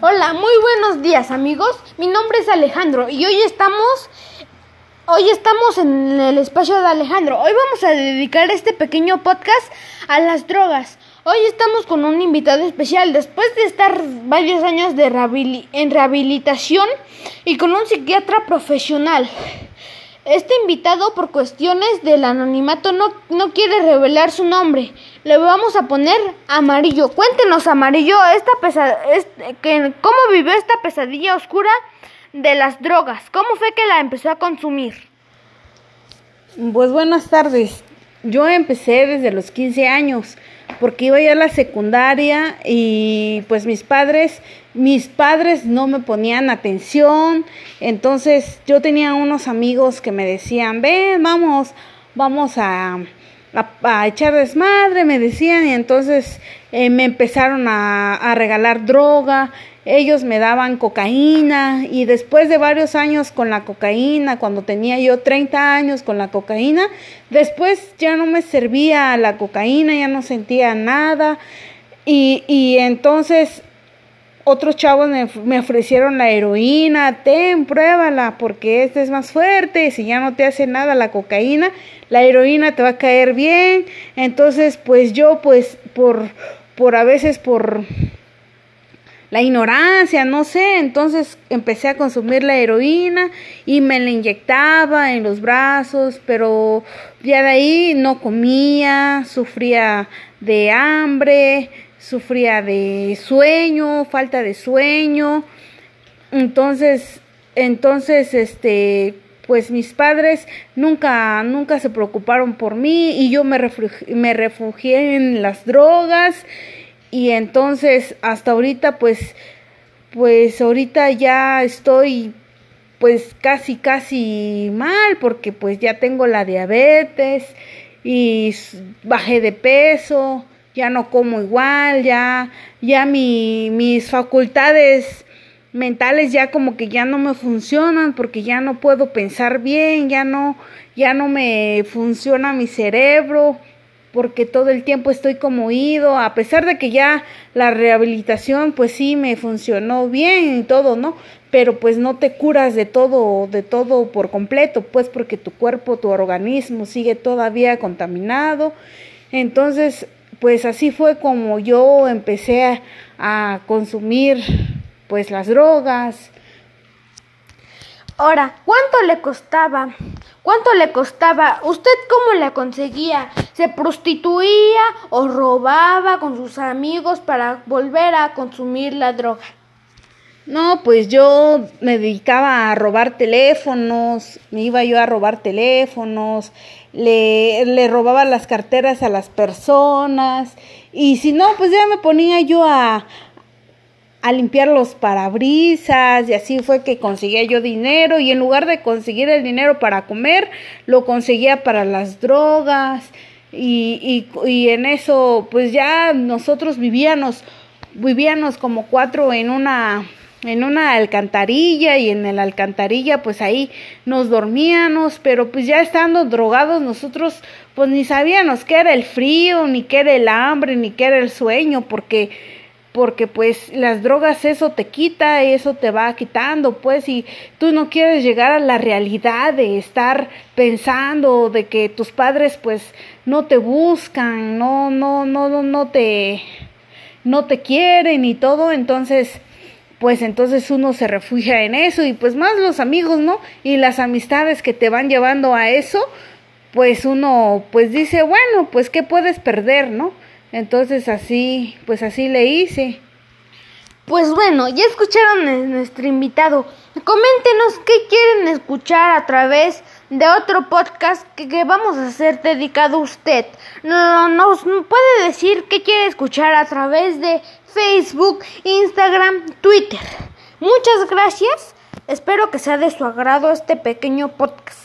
Hola, muy buenos días amigos. Mi nombre es Alejandro y hoy estamos hoy estamos en el espacio de Alejandro. Hoy vamos a dedicar este pequeño podcast a las drogas. Hoy estamos con un invitado especial después de estar varios años de en rehabilitación y con un psiquiatra profesional. Este invitado, por cuestiones del anonimato, no, no quiere revelar su nombre. Le vamos a poner Amarillo. Cuéntenos, Amarillo, esta que, cómo vivió esta pesadilla oscura de las drogas. ¿Cómo fue que la empezó a consumir? Pues buenas tardes. Yo empecé desde los 15 años porque iba ya a la secundaria y pues mis padres, mis padres no me ponían atención, entonces yo tenía unos amigos que me decían, ven, vamos, vamos a, a, echar desmadre, me decían, y entonces eh, me empezaron a, a regalar droga, ellos me daban cocaína y después de varios años con la cocaína, cuando tenía yo 30 años con la cocaína, después ya no me servía la cocaína, ya no sentía nada. Y, y entonces otros chavos me, ofrecieron la heroína, ten, pruébala, porque esta es más fuerte, si ya no te hace nada la cocaína, la heroína te va a caer bien, entonces pues yo pues por, por a veces por la ignorancia, no sé, entonces empecé a consumir la heroína y me la inyectaba en los brazos, pero ya de ahí no comía, sufría de hambre, sufría de sueño, falta de sueño. Entonces, entonces este pues mis padres nunca nunca se preocuparon por mí y yo me me refugié en las drogas y entonces hasta ahorita pues pues ahorita ya estoy pues casi casi mal porque pues ya tengo la diabetes y bajé de peso, ya no como igual, ya ya mi, mis facultades mentales ya como que ya no me funcionan porque ya no puedo pensar bien, ya no ya no me funciona mi cerebro porque todo el tiempo estoy como oído, a pesar de que ya la rehabilitación pues sí me funcionó bien y todo, ¿no? Pero pues no te curas de todo, de todo por completo, pues porque tu cuerpo, tu organismo sigue todavía contaminado. Entonces, pues así fue como yo empecé a, consumir pues las drogas. Ahora, ¿cuánto le costaba? ¿Cuánto le costaba? ¿Usted cómo la conseguía? ¿Se prostituía o robaba con sus amigos para volver a consumir la droga? No, pues yo me dedicaba a robar teléfonos, me iba yo a robar teléfonos, le, le robaba las carteras a las personas y si no, pues ya me ponía yo a, a limpiar los parabrisas y así fue que conseguía yo dinero y en lugar de conseguir el dinero para comer, lo conseguía para las drogas y, y, y en eso pues ya nosotros vivíamos, vivíamos como cuatro en una en una alcantarilla y en la alcantarilla pues ahí nos dormíamos, pero pues ya estando drogados nosotros pues ni sabíamos qué era el frío, ni qué era el hambre, ni qué era el sueño, porque porque pues las drogas eso te quita, eso te va quitando, pues y tú no quieres llegar a la realidad de estar pensando de que tus padres pues no te buscan, no no no no, no te no te quieren y todo, entonces pues entonces uno se refugia en eso y pues más los amigos, ¿no? Y las amistades que te van llevando a eso, pues uno pues dice, bueno, pues qué puedes perder, ¿no? Entonces así, pues así le hice. Pues bueno, ya escucharon a nuestro invitado. Coméntenos qué quieren escuchar a través de otro podcast que, vamos a hacer dedicado a usted. No, nos puede decir qué quiere escuchar a través de Facebook, Instagram, Twitter. Muchas gracias. Espero que sea de su agrado este pequeño podcast.